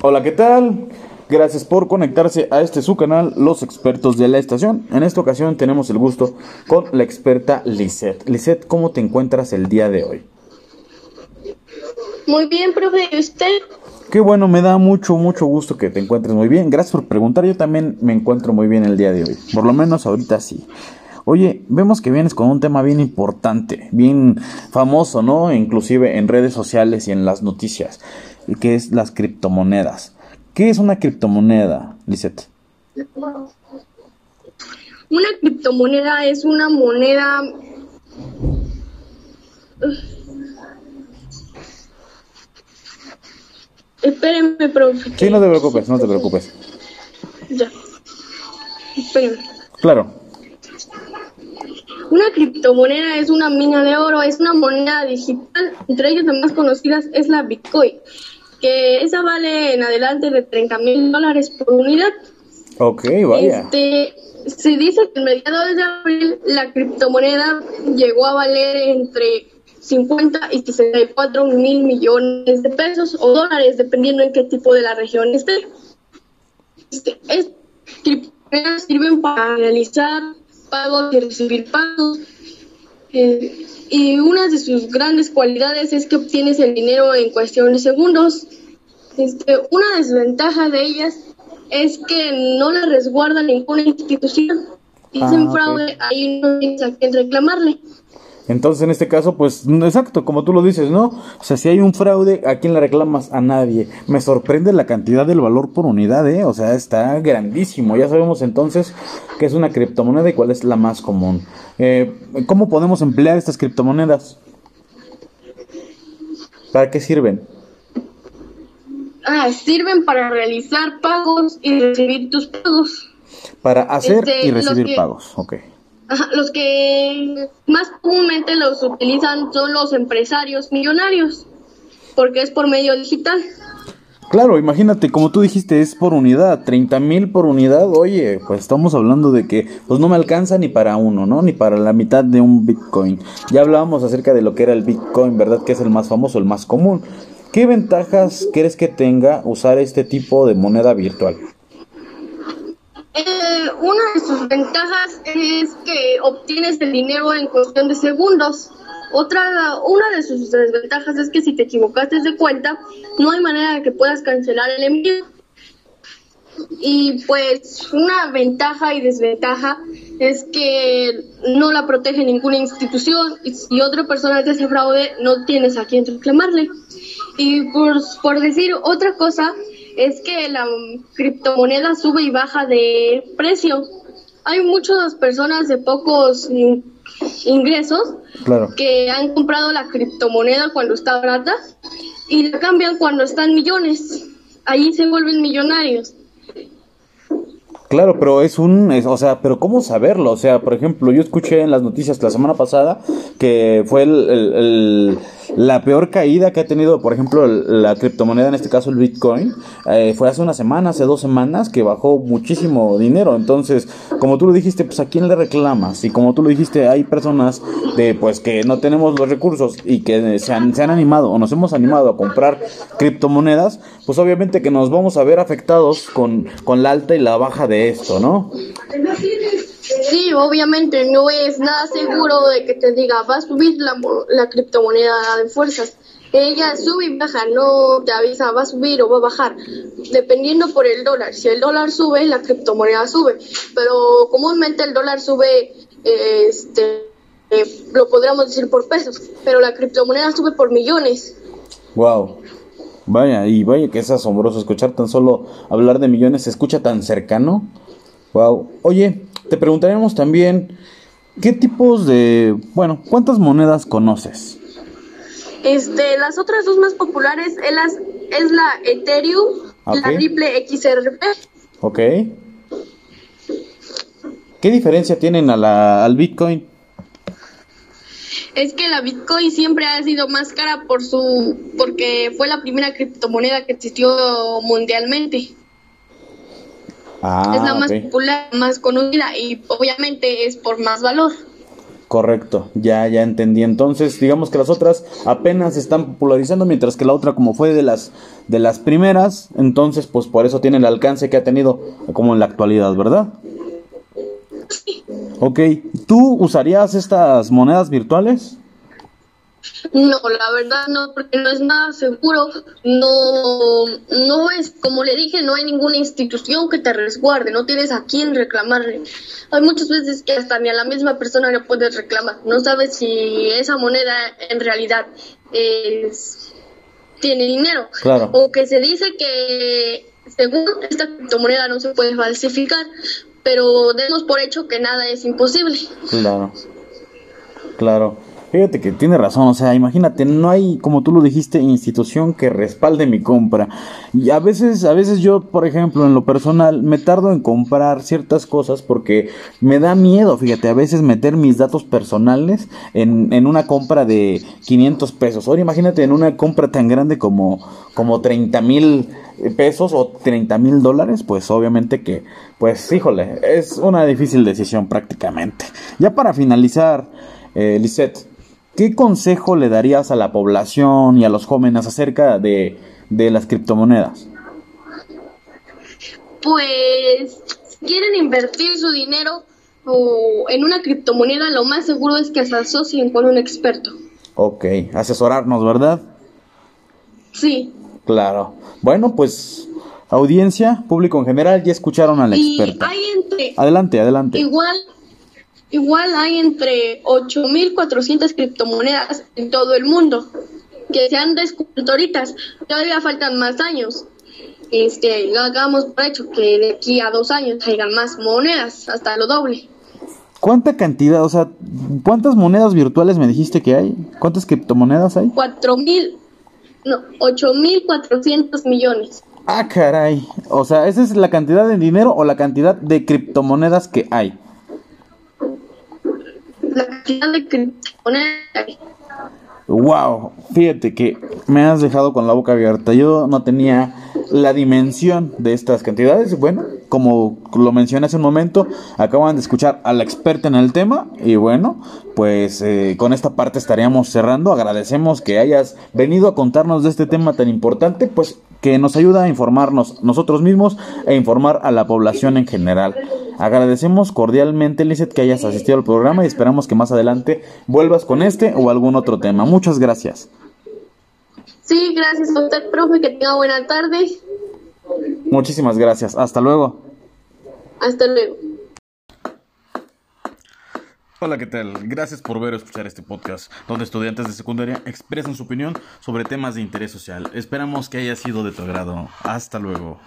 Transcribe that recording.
Hola, ¿qué tal? Gracias por conectarse a este su canal, Los Expertos de la Estación. En esta ocasión tenemos el gusto con la experta Lisette. Lisette, ¿cómo te encuentras el día de hoy? Muy bien, profe, ¿y usted? Qué bueno, me da mucho, mucho gusto que te encuentres muy bien. Gracias por preguntar, yo también me encuentro muy bien el día de hoy. Por lo menos ahorita sí. Oye, vemos que vienes con un tema bien importante, bien famoso, ¿no? Inclusive en redes sociales y en las noticias, que es las criptomonedas. ¿Qué es una criptomoneda, Lisette? Una criptomoneda es una moneda... Espérenme, profe. Sí, no te preocupes, no te preocupes. Ya. Espérenme. Claro. Una criptomoneda es una mina de oro, es una moneda digital, entre ellas las más conocidas es la Bitcoin, que esa vale en adelante de 30 mil dólares por unidad. Ok, vaya. Este, se dice que en mediados de abril la criptomoneda llegó a valer entre 50 y 64 mil millones de pesos o dólares, dependiendo en qué tipo de la región esté. Este, es, criptomonedas sirven para realizar pagos y recibir pagos. Eh, y una de sus grandes cualidades es que obtienes el dinero en cuestión de segundos. Este, una desventaja de ellas es que no la resguarda ninguna institución. Si Ah, fraude, ahí no tienes a quién reclamarle. Entonces, en este caso, pues, exacto, como tú lo dices, ¿no? O sea, si hay un fraude, ¿a quién le reclamas? A nadie. Me sorprende la cantidad del valor por unidad, ¿eh? O sea, está grandísimo. Ya sabemos entonces qué es una criptomoneda y cuál es la más común. Eh, ¿Cómo podemos emplear estas criptomonedas? ¿Para qué sirven? Ah, sirven para realizar pagos y recibir tus pagos. Para hacer Este, y los recibir que- pagos, ok. Los que más comúnmente los utilizan son los empresarios millonarios, porque es por medio digital. Claro, imagínate, como tú dijiste, es por unidad, 30 mil por unidad, oye, pues estamos hablando de que pues no me alcanza ni para uno, ¿no? Ni para la mitad de un Bitcoin. Ya hablábamos acerca de lo que era el Bitcoin, ¿verdad? Que es el más famoso, el más común. ¿Qué ventajas crees que tenga usar este tipo de moneda virtual? Eh, una de sus ventajas es que obtienes el dinero en cuestión de segundos. Otra, una de sus desventajas es que si te equivocaste de cuenta, no hay manera de que puedas cancelar el envío. Y pues una ventaja y desventaja es que no la protege ninguna institución y si otra persona te hace fraude no tienes a quién reclamarle. Y por, por decir otra cosa es que la criptomoneda sube y baja de precio. Hay muchas personas de pocos in- ingresos Claro. que han comprado la criptomoneda cuando está barata y la cambian cuando están millones. Ahí se vuelven millonarios. Claro, pero es un, o sea, pero ¿cómo saberlo? O sea, por ejemplo, yo escuché en las noticias la semana pasada que fue el- el- la peor caída que ha tenido, por ejemplo, la criptomoneda, en este caso el Bitcoin, eh, fue hace una semana, hace dos semanas, que bajó muchísimo dinero. Entonces, como tú lo dijiste, pues a quién le reclamas? Y como tú lo dijiste, hay personas de, pues, que no tenemos los recursos y que se han, se han animado o nos hemos animado a comprar criptomonedas, pues obviamente que nos vamos a ver afectados con, con la alta y la baja de esto, ¿no? Sí, obviamente no es nada seguro de que te diga va a subir la, la criptomoneda de fuerzas. Ella sube y baja, no te avisa va a subir o va a bajar, dependiendo por el dólar. Si el dólar sube, la criptomoneda sube, pero comúnmente el dólar sube, este, eh, lo podríamos decir por pesos, pero la criptomoneda sube por millones. Wow. Vaya, y vaya que es asombroso escuchar tan solo hablar de millones, se escucha tan cercano. Wow. Oye, te preguntaríamos también, ¿qué tipos de, bueno, cuántas monedas conoces? Este, las otras dos más populares es, las, es la Ethereum y la Ok. Ripple XRP. ¿Ok? ¿Qué diferencia tienen a la, al Bitcoin? Es que la Bitcoin siempre ha sido más cara por su porque fue la primera criptomoneda que existió mundialmente. Ah, es la más popular, más conocida y obviamente es por más valor. Correcto, ya, ya entendí. Entonces, digamos que las otras apenas se están popularizando, mientras que la otra, como fue de las, de las primeras, entonces, pues por eso tiene el alcance que ha tenido como en la actualidad, ¿verdad? Ok, ¿tú usarías estas monedas virtuales? No, la verdad no, porque no es nada seguro, no, no es, como le dije, no hay ninguna institución que te resguarde, no tienes a quién reclamarle. Hay muchas veces que hasta ni a la misma persona le puedes reclamar, no sabes si esa moneda en realidad es, tiene dinero. Claro. O que se dice que según esta criptomoneda no se puede falsificar, pero demos por hecho que nada es imposible. Claro, claro. Fíjate que tiene razón, o sea, imagínate, no hay, como tú lo dijiste, institución que respalde mi compra. Y a veces, a veces yo, por ejemplo, en lo personal, me tardo en comprar ciertas cosas porque me da miedo, fíjate, a veces meter mis datos personales en, en una compra de 500 pesos. Ahora imagínate en una compra tan grande como, como 30 mil pesos o 30 mil dólares, pues obviamente que, pues híjole, es una difícil decisión prácticamente. Ya para finalizar, eh, Lisette, ¿qué consejo le darías a la población y a los jóvenes acerca de, de las criptomonedas? Pues si quieren invertir su dinero o en una criptomoneda, lo más seguro es que se asocien con un experto. Ok, asesorarnos, ¿verdad? Sí. Claro. Bueno, pues audiencia, público en general, ya escucharon a la Y experta. hay entre Adelante, adelante. igual igual hay entre 8400 criptomonedas en todo el mundo que se han descubierto ahorita. Todavía faltan más años. Este, hagamos por hecho que de aquí a dos años caigan más monedas, hasta lo doble. ¿Cuánta cantidad, o sea, cuántas monedas virtuales me dijiste que hay? ¿Cuántas criptomonedas hay? Cuatro mil, no, 8400 millones. Ah, caray. O sea, ¿esa es la cantidad de dinero o la cantidad de criptomonedas que hay? La cantidad de criptomonedas. Wow, fíjate que me has dejado con la boca abierta. Yo no tenía la dimensión de estas cantidades. Bueno, como lo mencioné hace un momento, acaban de escuchar a la experta en el tema. Y bueno, pues eh, con esta parte estaríamos cerrando. Agradecemos que hayas venido a contarnos de este tema tan importante, pues que nos ayuda a informarnos nosotros mismos e informar a la población en general. Agradecemos cordialmente, Lizeth, que hayas asistido al programa y esperamos que más adelante vuelvas con este o algún otro tema. Muchas gracias. Sí, gracias a usted, profe, que tenga buena tarde. Muchísimas gracias. Hasta luego. Hasta luego. Hola, ¿qué tal? Gracias por ver o escuchar este podcast, donde estudiantes de secundaria expresan su opinión sobre temas de interés social. Esperamos que haya sido de tu agrado. Hasta luego.